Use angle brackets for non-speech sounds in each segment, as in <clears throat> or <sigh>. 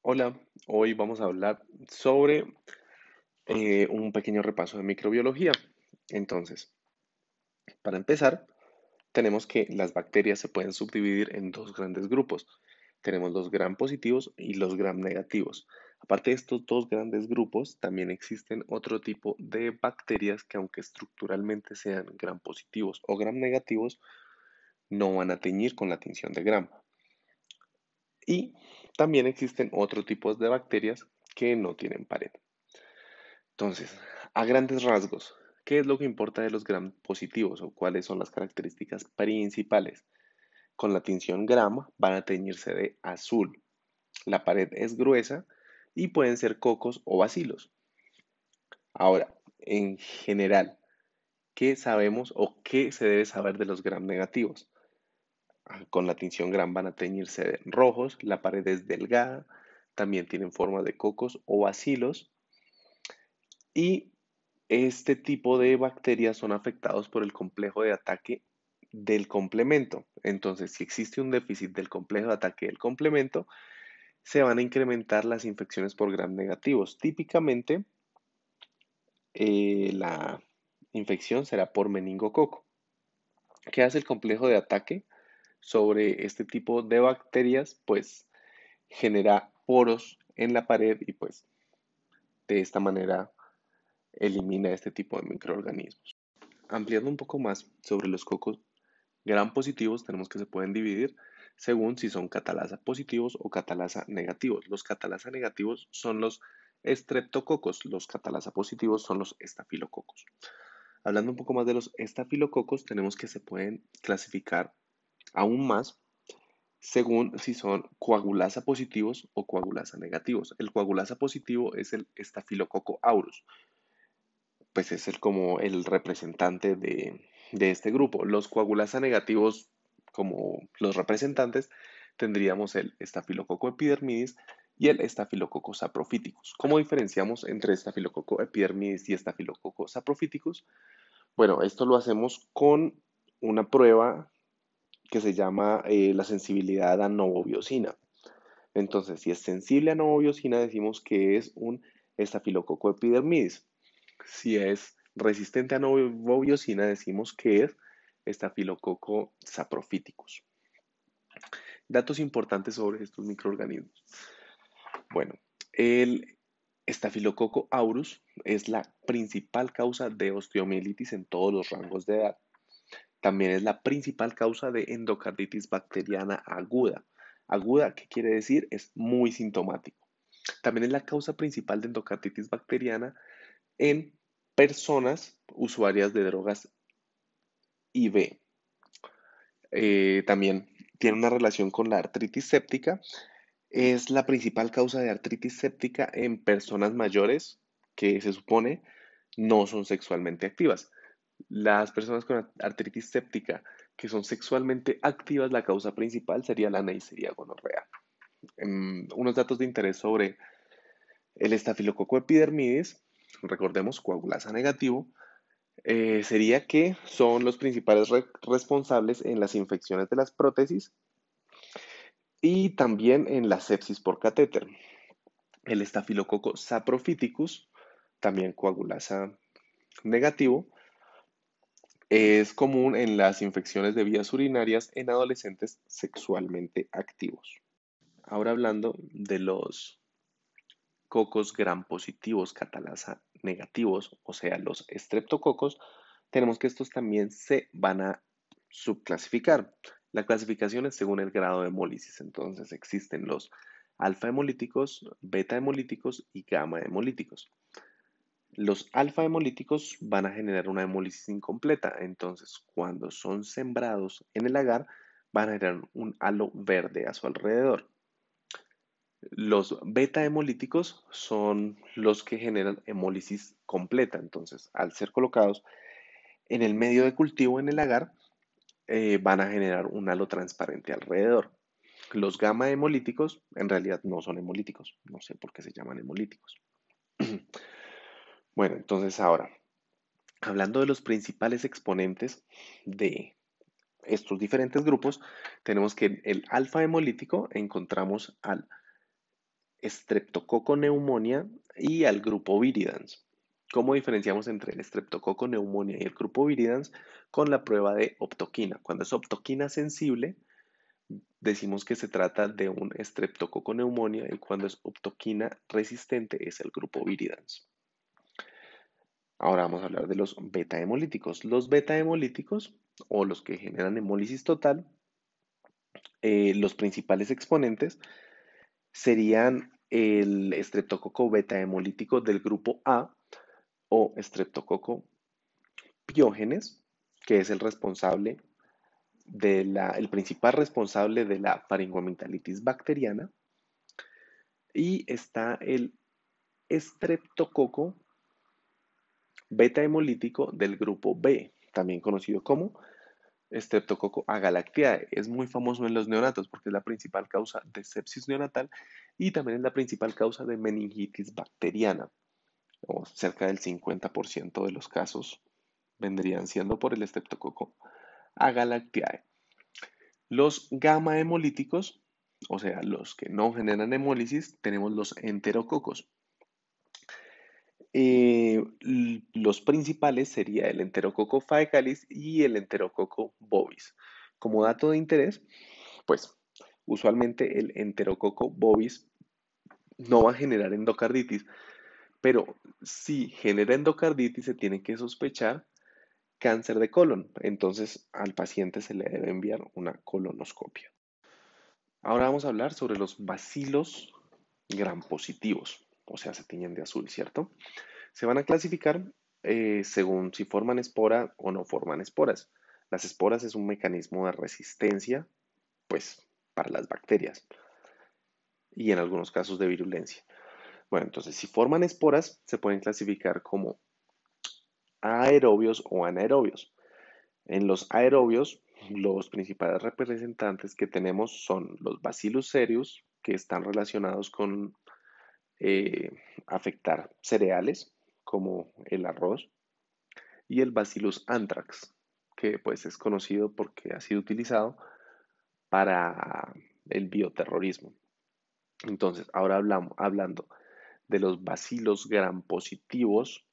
Hola, hoy vamos a hablar sobre eh, un pequeño repaso de microbiología. Entonces, para empezar, tenemos que las bacterias se pueden subdividir en dos grandes grupos. Tenemos los gram positivos y los gram negativos. Aparte de estos dos grandes grupos, también existen otro tipo de bacterias que aunque estructuralmente sean gram positivos o gram negativos, no van a teñir con la tinción de gram. Y también existen otros tipos de bacterias que no tienen pared. Entonces, a grandes rasgos, ¿qué es lo que importa de los gram positivos o cuáles son las características principales? Con la tinción gram van a teñirse de azul. La pared es gruesa y pueden ser cocos o bacilos. Ahora, en general, ¿qué sabemos o qué se debe saber de los gram negativos? Con la tinción gran van a teñirse rojos, la pared es delgada, también tienen forma de cocos o bacilos y este tipo de bacterias son afectados por el complejo de ataque del complemento. Entonces, si existe un déficit del complejo de ataque del complemento, se van a incrementar las infecciones por gram negativos. Típicamente, eh, la infección será por meningococo. ¿Qué hace el complejo de ataque? Sobre este tipo de bacterias, pues genera poros en la pared y pues de esta manera elimina este tipo de microorganismos. Ampliando un poco más sobre los cocos gram positivos, tenemos que se pueden dividir según si son catalasa positivos o catalasa negativos. Los catalasa negativos son los estreptococos, los catalasa positivos son los estafilococos. Hablando un poco más de los estafilococos, tenemos que se pueden clasificar aún más según si son coagulasa positivos o coagulasa negativos. El coagulasa positivo es el estafilococo aureus, pues es el, como el representante de, de este grupo. Los coagulasa negativos, como los representantes, tendríamos el estafilococo epidermidis y el estafilococo saprophyticus. ¿Cómo diferenciamos entre estafilococo epidermidis y estafilococo saprophyticus? Bueno, esto lo hacemos con una prueba que se llama eh, la sensibilidad a novobiosina. Entonces, si es sensible a novobiosina, decimos que es un estafilococo epidermidis. Si es resistente a novobiosina, decimos que es estafilococo saprophyticus. Datos importantes sobre estos microorganismos. Bueno, el estafilococo aureus es la principal causa de osteomielitis en todos los rangos de edad. También es la principal causa de endocarditis bacteriana aguda. Aguda, ¿qué quiere decir? Es muy sintomático. También es la causa principal de endocarditis bacteriana en personas usuarias de drogas IV. Eh, también tiene una relación con la artritis séptica. Es la principal causa de artritis séptica en personas mayores que se supone no son sexualmente activas. Las personas con artritis séptica que son sexualmente activas, la causa principal sería la Neisseria gonorrea. Em, unos datos de interés sobre el estafilococo epidermidis, recordemos coagulasa negativo, eh, sería que son los principales responsables en las infecciones de las prótesis y también en la sepsis por catéter. El estafilococo saprophyticus, también coagulasa negativo, es común en las infecciones de vías urinarias en adolescentes sexualmente activos. Ahora hablando de los cocos gram positivos catalasa negativos, o sea, los estreptococos, tenemos que estos también se van a subclasificar. La clasificación es según el grado de hemólisis. Entonces existen los alfa hemolíticos, beta hemolíticos y gamma hemolíticos. Los alfa hemolíticos van a generar una hemólisis incompleta, entonces cuando son sembrados en el agar van a generar un halo verde a su alrededor. Los beta hemolíticos son los que generan hemólisis completa, entonces al ser colocados en el medio de cultivo en el agar eh, van a generar un halo transparente alrededor. Los gamma hemolíticos en realidad no son hemolíticos, no sé por qué se llaman hemolíticos. <clears throat> Bueno, entonces ahora, hablando de los principales exponentes de estos diferentes grupos, tenemos que en el alfa hemolítico encontramos al Streptococo neumonía y al grupo viridans. ¿Cómo diferenciamos entre el Streptococo neumonía y el grupo viridans? Con la prueba de optoquina. Cuando es optoquina sensible, decimos que se trata de un Streptococo neumonía y cuando es optoquina resistente es el grupo viridans. Ahora vamos a hablar de los beta hemolíticos. Los beta hemolíticos o los que generan hemólisis total, eh, los principales exponentes serían el estreptococo beta hemolítico del grupo A o estreptococo piógenes, que es el responsable de la, el principal responsable de la faringoamigdalitis bacteriana. Y está el estreptococo beta hemolítico del grupo B, también conocido como Streptococo agalactiae. Es muy famoso en los neonatos porque es la principal causa de sepsis neonatal y también es la principal causa de meningitis bacteriana. O cerca del 50% de los casos vendrían siendo por el Streptococo agalactiae. Los gamma hemolíticos, o sea, los que no generan hemólisis, tenemos los enterococos. Eh, los principales sería el enterococo faecalis y el enterococo bovis. Como dato de interés, pues usualmente el enterococo bovis no va a generar endocarditis, pero si genera endocarditis se tiene que sospechar cáncer de colon. Entonces al paciente se le debe enviar una colonoscopia. Ahora vamos a hablar sobre los bacilos gram positivos o sea, se tiñen de azul, ¿cierto? Se van a clasificar eh, según si forman espora o no forman esporas. Las esporas es un mecanismo de resistencia, pues, para las bacterias y en algunos casos de virulencia. Bueno, entonces, si forman esporas, se pueden clasificar como aerobios o anaerobios. En los aerobios, los principales representantes que tenemos son los Bacillus cereus, que están relacionados con eh, afectar cereales como el arroz y el Bacillus anthrax, que pues es conocido porque ha sido utilizado para el bioterrorismo. Entonces, ahora hablamos, hablando de los bacilos gram positivos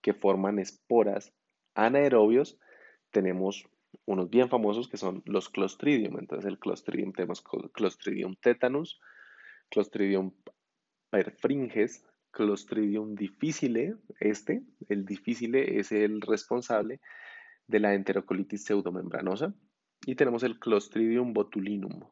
que forman esporas anaerobios, tenemos unos bien famosos que son los Clostridium. Entonces, el Clostridium tenemos Clostridium tetanus, Clostridium perfringes, Clostridium difficile, este, el difficile es el responsable de la enterocolitis pseudomembranosa, y tenemos el Clostridium botulinum.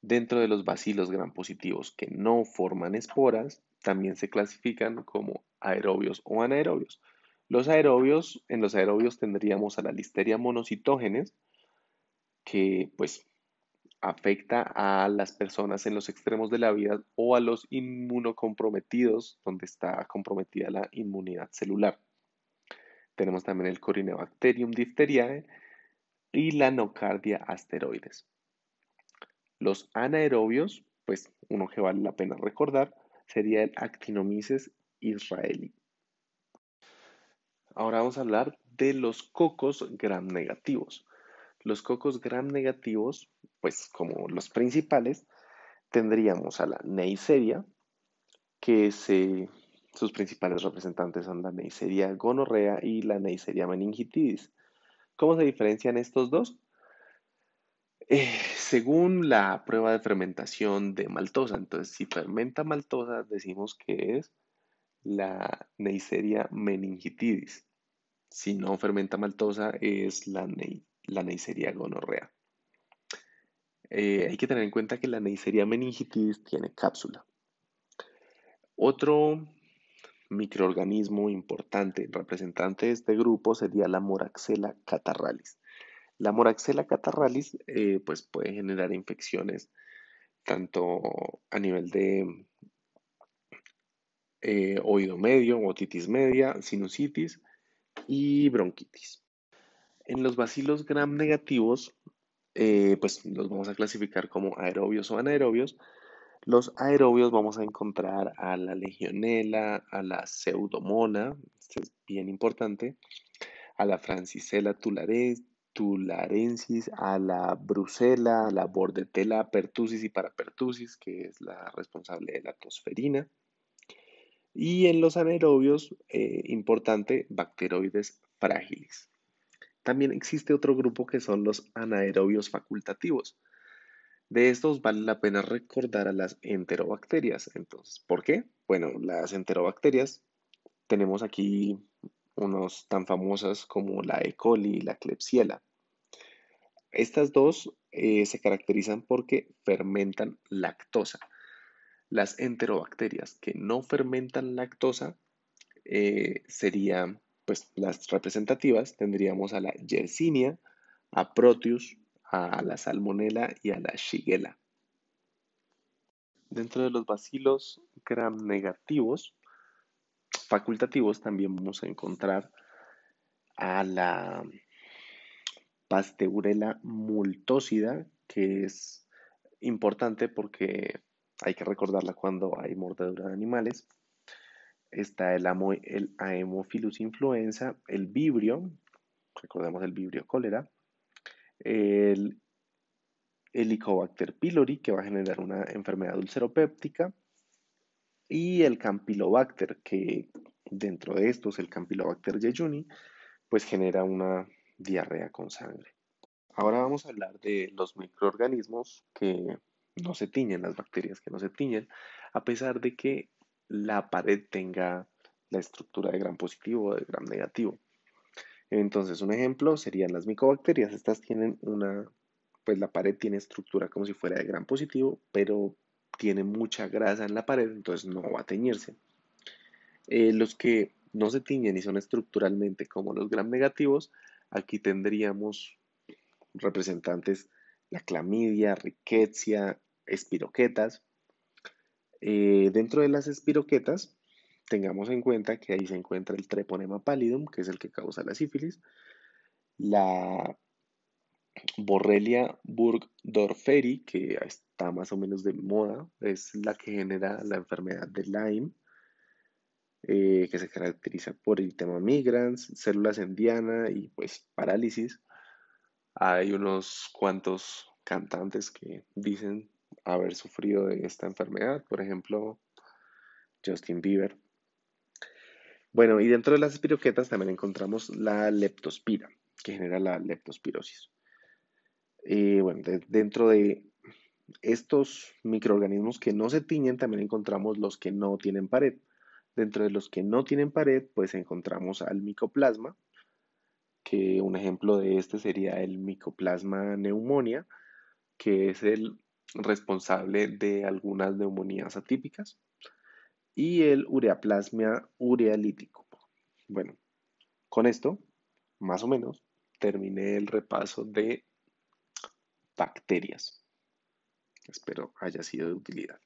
Dentro de los bacilos gram positivos que no forman esporas, también se clasifican como aerobios o anaerobios. Los aerobios, en los aerobios tendríamos a la listeria monocitógenes, que pues afecta a las personas en los extremos de la vida o a los inmunocomprometidos, donde está comprometida la inmunidad celular. Tenemos también el Corynebacterium diphtheriae y la Nocardia asteroides. Los anaerobios, pues uno que vale la pena recordar, sería el Actinomyces israeli. Ahora vamos a hablar de los cocos gram negativos. Los cocos gram negativos pues como los principales, tendríamos a la Neisseria, que sus principales representantes son la Neisseria gonorrea y la Neisseria meningitidis. ¿Cómo se diferencian estos dos? Eh, según la prueba de fermentación de maltosa, entonces si fermenta maltosa decimos que es la Neisseria meningitidis. Si no fermenta maltosa es la, la Neisseria gonorrea. Eh, hay que tener en cuenta que la Neisseria meningitis tiene cápsula. Otro microorganismo importante, representante de este grupo, sería la Moraxella catarralis. La Moraxella catarralis eh, pues puede generar infecciones tanto a nivel de eh, oído medio, otitis media, sinusitis y bronquitis. En los bacilos gram negativos eh, pues los vamos a clasificar como aerobios o anaerobios. Los aerobios vamos a encontrar a la legionela, a la pseudomona, esto es bien importante, a la francisella tularensis, a la brucela, a la bordetella pertussis y parapertussis, que es la responsable de la tosferina. Y en los anaerobios, eh, importante, bacteroides frágiles. También existe otro grupo que son los anaerobios facultativos. De estos vale la pena recordar a las enterobacterias. Entonces, ¿por qué? Bueno, las enterobacterias tenemos aquí unos tan famosas como la E. coli y la Klebsiella. Estas dos eh, se caracterizan porque fermentan lactosa. Las enterobacterias que no fermentan lactosa eh, serían pues las representativas tendríamos a la Yersinia, a Proteus, a la Salmonella y a la Shigella. Dentro de los bacilos gram negativos, facultativos, también vamos a encontrar a la Pasteurella multósida, que es importante porque hay que recordarla cuando hay mordedura de animales está el, amo, el influenza, el vibrio, recordemos el vibrio cólera, el Helicobacter pylori, que va a generar una enfermedad ulceropéptica, y el Campylobacter, que dentro de estos, el Campylobacter jejuni, pues genera una diarrea con sangre. Ahora vamos a hablar de los microorganismos que no se tiñen, las bacterias que no se tiñen, a pesar de que la pared tenga la estructura de gram positivo o de gram negativo. Entonces, un ejemplo serían las micobacterias. Estas tienen una, pues la pared tiene estructura como si fuera de gram positivo, pero tiene mucha grasa en la pared, entonces no va a teñirse. Eh, los que no se tiñen y son estructuralmente como los gram negativos, aquí tendríamos representantes la clamidia, riquetia, espiroquetas. Eh, dentro de las espiroquetas, tengamos en cuenta que ahí se encuentra el treponema pallidum, que es el que causa la sífilis, la Borrelia burgdorferi, que está más o menos de moda, es la que genera la enfermedad de Lyme, eh, que se caracteriza por el tema migrans, células en diana y pues parálisis. Hay unos cuantos cantantes que dicen haber sufrido de esta enfermedad, por ejemplo, Justin Bieber. Bueno, y dentro de las espiroquetas también encontramos la leptospira, que genera la leptospirosis. Y bueno, dentro de estos microorganismos que no se tiñen, también encontramos los que no tienen pared. Dentro de los que no tienen pared, pues encontramos al micoplasma, que un ejemplo de este sería el micoplasma neumonía, que es el responsable de algunas neumonías atípicas, y el ureaplasmia urealítico. Bueno, con esto, más o menos, terminé el repaso de bacterias. Espero haya sido de utilidad.